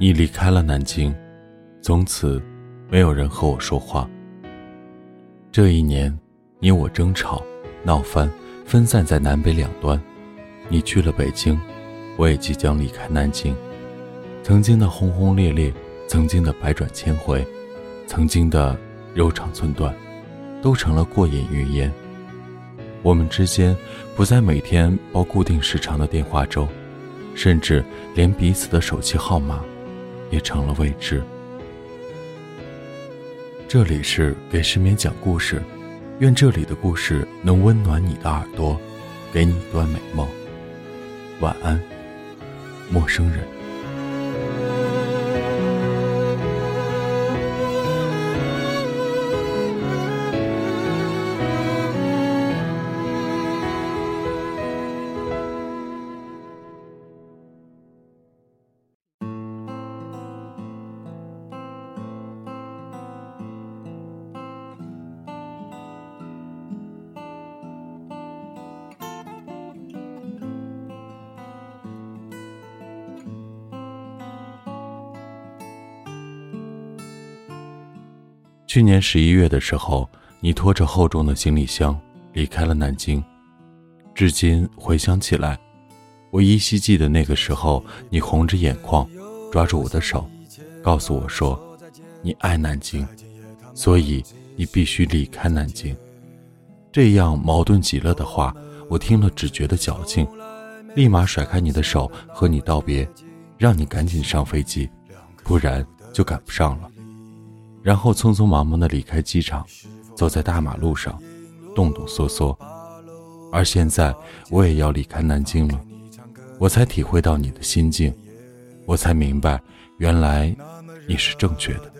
你离开了南京，从此没有人和我说话。这一年，你我争吵、闹翻，分散在南北两端。你去了北京，我也即将离开南京。曾经的轰轰烈烈，曾经的百转千回，曾经的柔肠寸断，都成了过眼云烟。我们之间不再每天煲固定时长的电话粥，甚至连彼此的手机号码。也成了未知。这里是给失眠讲故事，愿这里的故事能温暖你的耳朵，给你一段美梦。晚安，陌生人。去年十一月的时候，你拖着厚重的行李箱离开了南京。至今回想起来，我依稀记得那个时候，你红着眼眶，抓住我的手，告诉我说：“你爱南京，所以你必须离开南京。”这样矛盾极了的话，我听了只觉得矫情，立马甩开你的手和你道别，让你赶紧上飞机，不然就赶不上了。然后匆匆忙忙地离开机场，走在大马路上，动动嗦嗦。而现在我也要离开南京了，我才体会到你的心境，我才明白，原来你是正确的。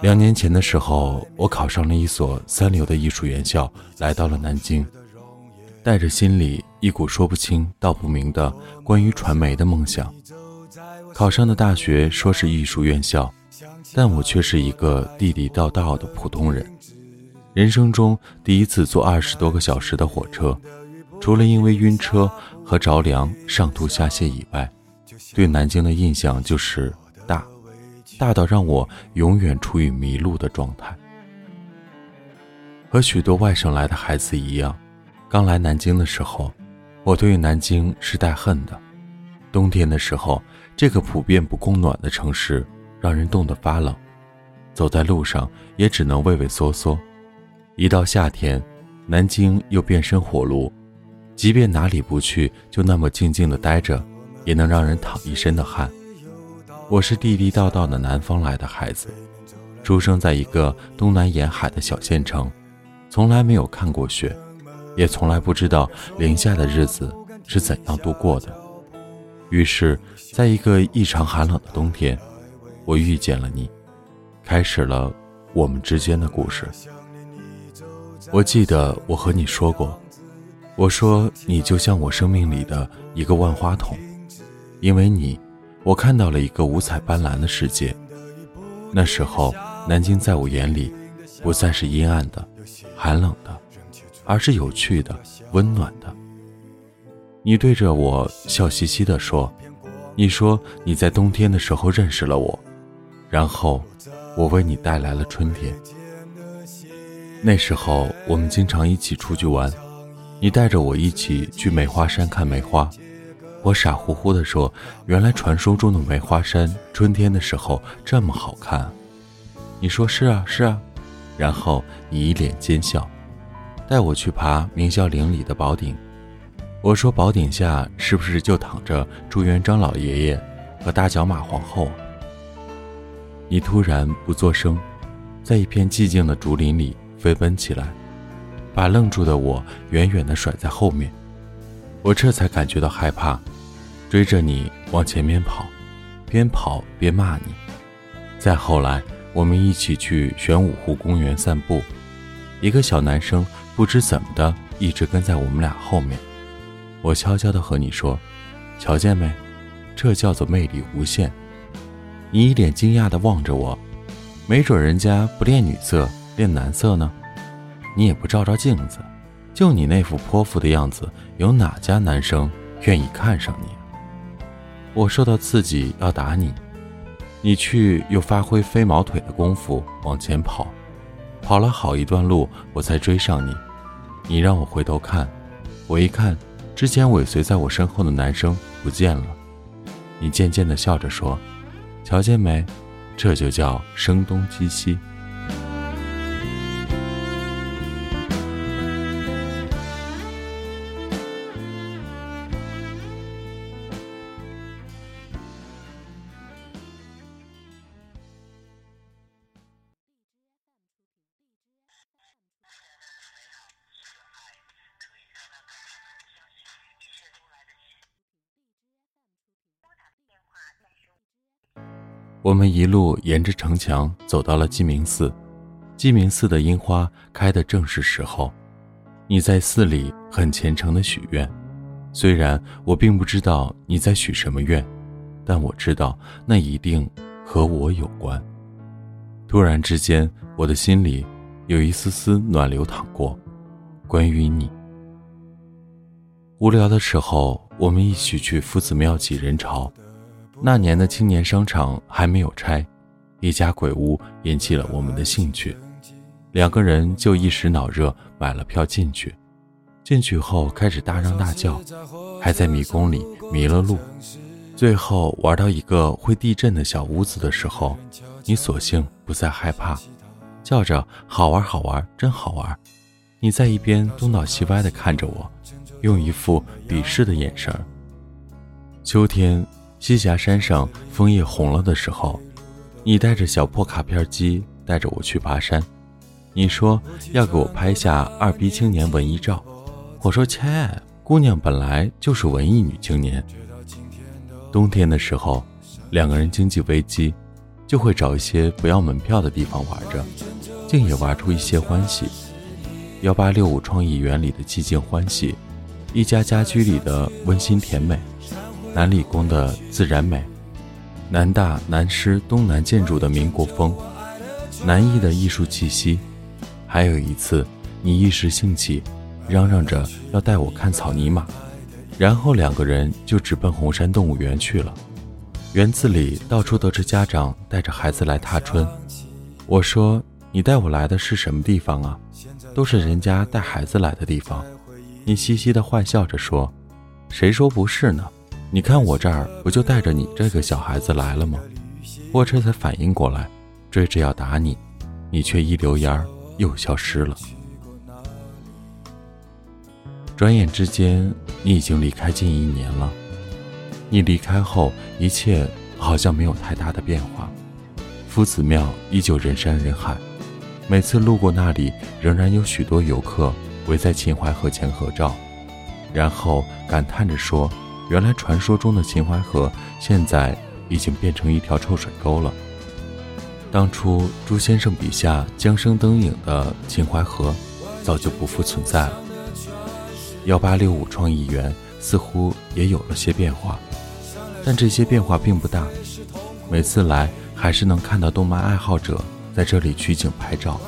两年前的时候，我考上了一所三流的艺术院校，来到了南京，带着心里一股说不清道不明的关于传媒的梦想。考上的大学说是艺术院校。但我却是一个地地道道的普通人。人生中第一次坐二十多个小时的火车，除了因为晕车和着凉上吐下泻以外，对南京的印象就是大，大到让我永远处于迷路的状态。和许多外省来的孩子一样，刚来南京的时候，我对南京是带恨的。冬天的时候，这个普遍不供暖的城市。让人冻得发冷，走在路上也只能畏畏缩缩。一到夏天，南京又变身火炉，即便哪里不去，就那么静静的待着，也能让人淌一身的汗。我是地地道道的南方来的孩子，出生在一个东南沿海的小县城，从来没有看过雪，也从来不知道零下的日子是怎样度过的。于是，在一个异常寒冷的冬天。我遇见了你，开始了我们之间的故事。我记得我和你说过，我说你就像我生命里的一个万花筒，因为你，我看到了一个五彩斑斓的世界。那时候，南京在我眼里，不再是阴暗的、寒冷的，而是有趣的、温暖的。你对着我笑嘻嘻地说：“你说你在冬天的时候认识了我。”然后，我为你带来了春天。那时候，我们经常一起出去玩，你带着我一起去梅花山看梅花。我傻乎乎地说：“原来传说中的梅花山，春天的时候这么好看。”你说：“是啊，是啊。”然后你一脸奸笑，带我去爬明孝陵里的宝顶。我说：“宝顶下是不是就躺着朱元璋老爷爷和大脚马皇后？”你突然不作声，在一片寂静的竹林里飞奔起来，把愣住的我远远地甩在后面。我这才感觉到害怕，追着你往前面跑，边跑边骂你。再后来，我们一起去玄武湖公园散步，一个小男生不知怎么的一直跟在我们俩后面。我悄悄地和你说：“瞧见没？这叫做魅力无限。”你一脸惊讶地望着我，没准人家不练女色，练男色呢。你也不照照镜子，就你那副泼妇的样子，有哪家男生愿意看上你？我受到刺激要打你，你去又发挥飞毛腿的功夫往前跑，跑了好一段路我才追上你。你让我回头看，我一看，之前尾随在我身后的男生不见了。你渐渐地笑着说：“瞧见没，这就叫声东击西。”我们一路沿着城墙走到了鸡鸣寺，鸡鸣寺的樱花开的正是时候。你在寺里很虔诚的许愿，虽然我并不知道你在许什么愿，但我知道那一定和我有关。突然之间，我的心里有一丝丝暖流淌过，关于你。无聊的时候，我们一起去夫子庙挤人潮。那年的青年商场还没有拆，一家鬼屋引起了我们的兴趣，两个人就一时脑热买了票进去。进去后开始大嚷大叫，还在迷宫里迷了路。最后玩到一个会地震的小屋子的时候，你索性不再害怕，叫着好玩好玩真好玩。你在一边东倒西歪地看着我，用一副鄙视的眼神。秋天。栖霞山上枫叶红了的时候，你带着小破卡片机带着我去爬山。你说要给我拍下二逼青年文艺照，我说切，姑娘本来就是文艺女青年。冬天的时候，两个人经济危机，就会找一些不要门票的地方玩着，竟也玩出一些欢喜。幺八六五创意园里的寂静欢喜，一家家居里的温馨甜美。南理工的自然美，南大南师东南建筑的民国风，南艺的艺术气息，还有一次，你一时兴起，嚷嚷着要带我看草泥马，然后两个人就直奔红山动物园去了。园子里到处都是家长带着孩子来踏春。我说：“你带我来的是什么地方啊？都是人家带孩子来的地方。”你嘻嘻的坏笑着说：“谁说不是呢？”你看我这儿不就带着你这个小孩子来了吗？我这才反应过来，追着要打你，你却一溜烟儿又消失了。转眼之间，你已经离开近一年了。你离开后，一切好像没有太大的变化。夫子庙依旧人山人海，每次路过那里，仍然有许多游客围在秦淮河前合照，然后感叹着说。原来传说中的秦淮河，现在已经变成一条臭水沟了。当初朱先生笔下江声灯影的秦淮河，早就不复存在了。幺八六五创意园似乎也有了些变化，但这些变化并不大。每次来，还是能看到动漫爱好者在这里取景拍照。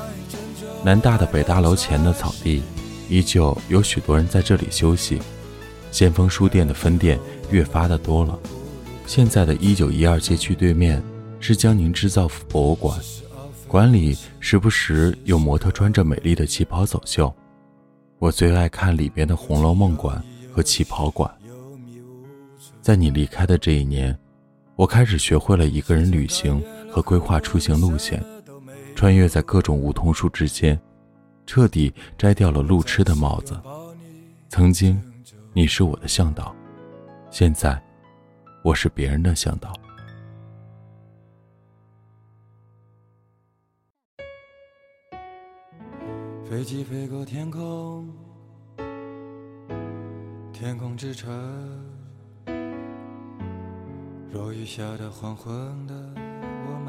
南大的北大楼前的草地，依旧有许多人在这里休息。先锋书店的分店越发的多了。现在的一九一二街区对面是江宁织造博物馆，馆里时不时有模特穿着美丽的旗袍走秀。我最爱看里边的《红楼梦》馆和旗袍馆。在你离开的这一年，我开始学会了一个人旅行和规划出行路线，穿越在各种梧桐树之间，彻底摘掉了路痴的帽子。曾经。你是我的向导，现在我是别人的向导。飞机飞过天空，天空之城，落雨下的黄昏的我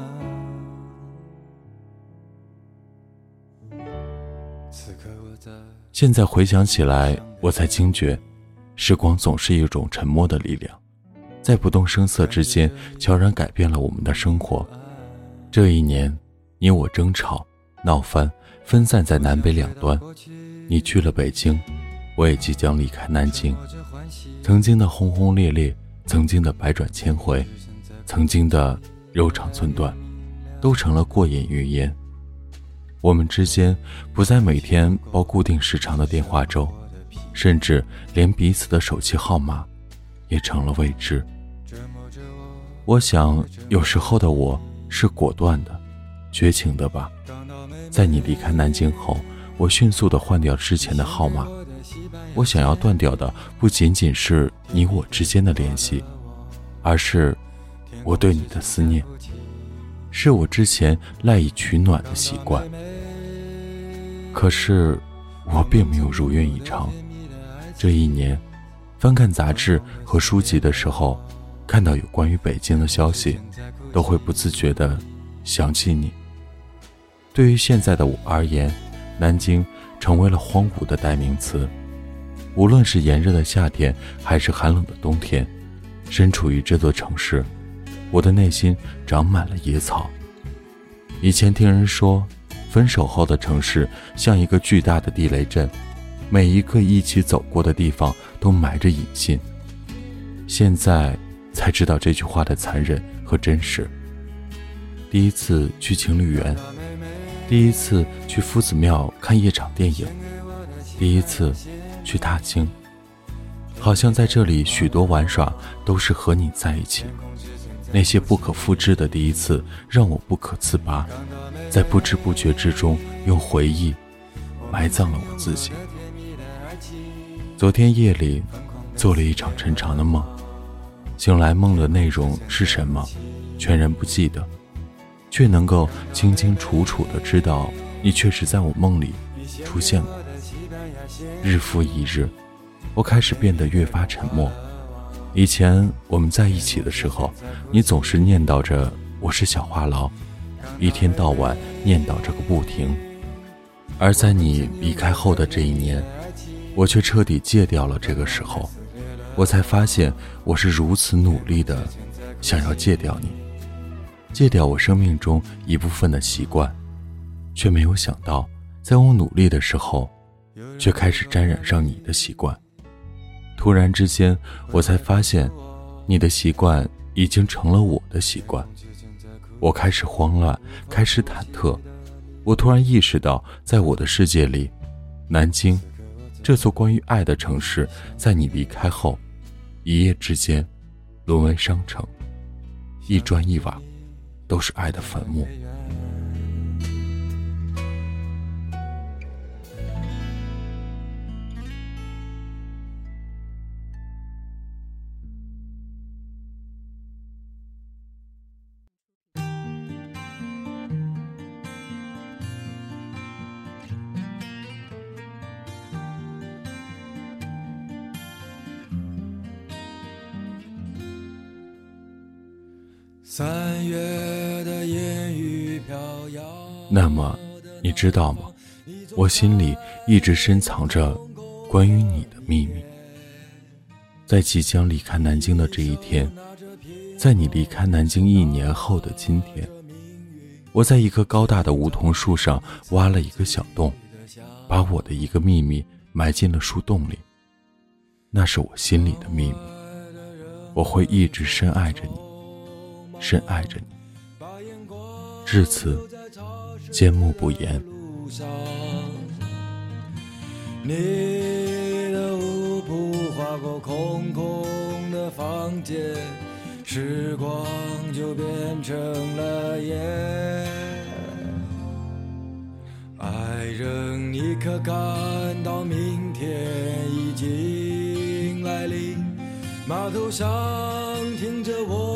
们。此刻我在。现在回想起来，我才惊觉。时光总是一种沉默的力量，在不动声色之间悄然改变了我们的生活。这一年，你我争吵、闹翻，分散在南北两端。你去了北京，我也即将离开南京。曾经的轰轰烈烈，曾经的百转千回，曾经的柔肠寸断，都成了过眼云烟。我们之间不再每天煲固定时长的电话粥，甚至连彼此的手机号码也成了未知。我想，有时候的我是果断的、绝情的吧。在你离开南京后，我迅速的换掉之前的号码。我想要断掉的不仅仅是你我之间的联系，而是我对你的思念，是我之前赖以取暖的习惯。可是，我并没有如愿以偿。这一年，翻看杂志和书籍的时候，看到有关于北京的消息，都会不自觉地想起你。对于现在的我而言，南京成为了荒芜的代名词。无论是炎热的夏天，还是寒冷的冬天，身处于这座城市，我的内心长满了野草。以前听人说。分手后的城市像一个巨大的地雷阵，每一个一起走过的地方都埋着隐信。现在才知道这句话的残忍和真实。第一次去情侣园，第一次去夫子庙看一场电影，第一次去踏青，好像在这里许多玩耍都是和你在一起。那些不可复制的第一次，让我不可自拔，在不知不觉之中，用回忆埋葬了我自己。昨天夜里做了一场沉长的梦，醒来梦的内容是什么，全然不记得，却能够清清楚楚的知道，你确实在我梦里出现过。日复一日，我开始变得越发沉默。以前我们在一起的时候，你总是念叨着我是小话痨，一天到晚念叨着个不停。而在你离开后的这一年，我却彻底戒掉了这个时候，我才发现我是如此努力的想要戒掉你，戒掉我生命中一部分的习惯，却没有想到，在我努力的时候，却开始沾染上你的习惯。突然之间，我才发现，你的习惯已经成了我的习惯。我开始慌乱，开始忐忑。我突然意识到，在我的世界里，南京，这座关于爱的城市，在你离开后，一夜之间，沦为商城，一砖一瓦，都是爱的坟墓。三月的烟雨飘摇。那么，你知道吗？我心里一直深藏着关于你的秘密。在即将离开南京的这一天，在你离开南京一年后的今天，我在一棵高大的梧桐树上挖了一个小洞，把我的一个秘密埋进了树洞里。那是我心里的秘密，我会一直深爱着你。深爱着你，至此缄默不言。你的舞步划过空空的房间，时光就变成了烟。爱人，你可感到明天已经来临？码头上停着我。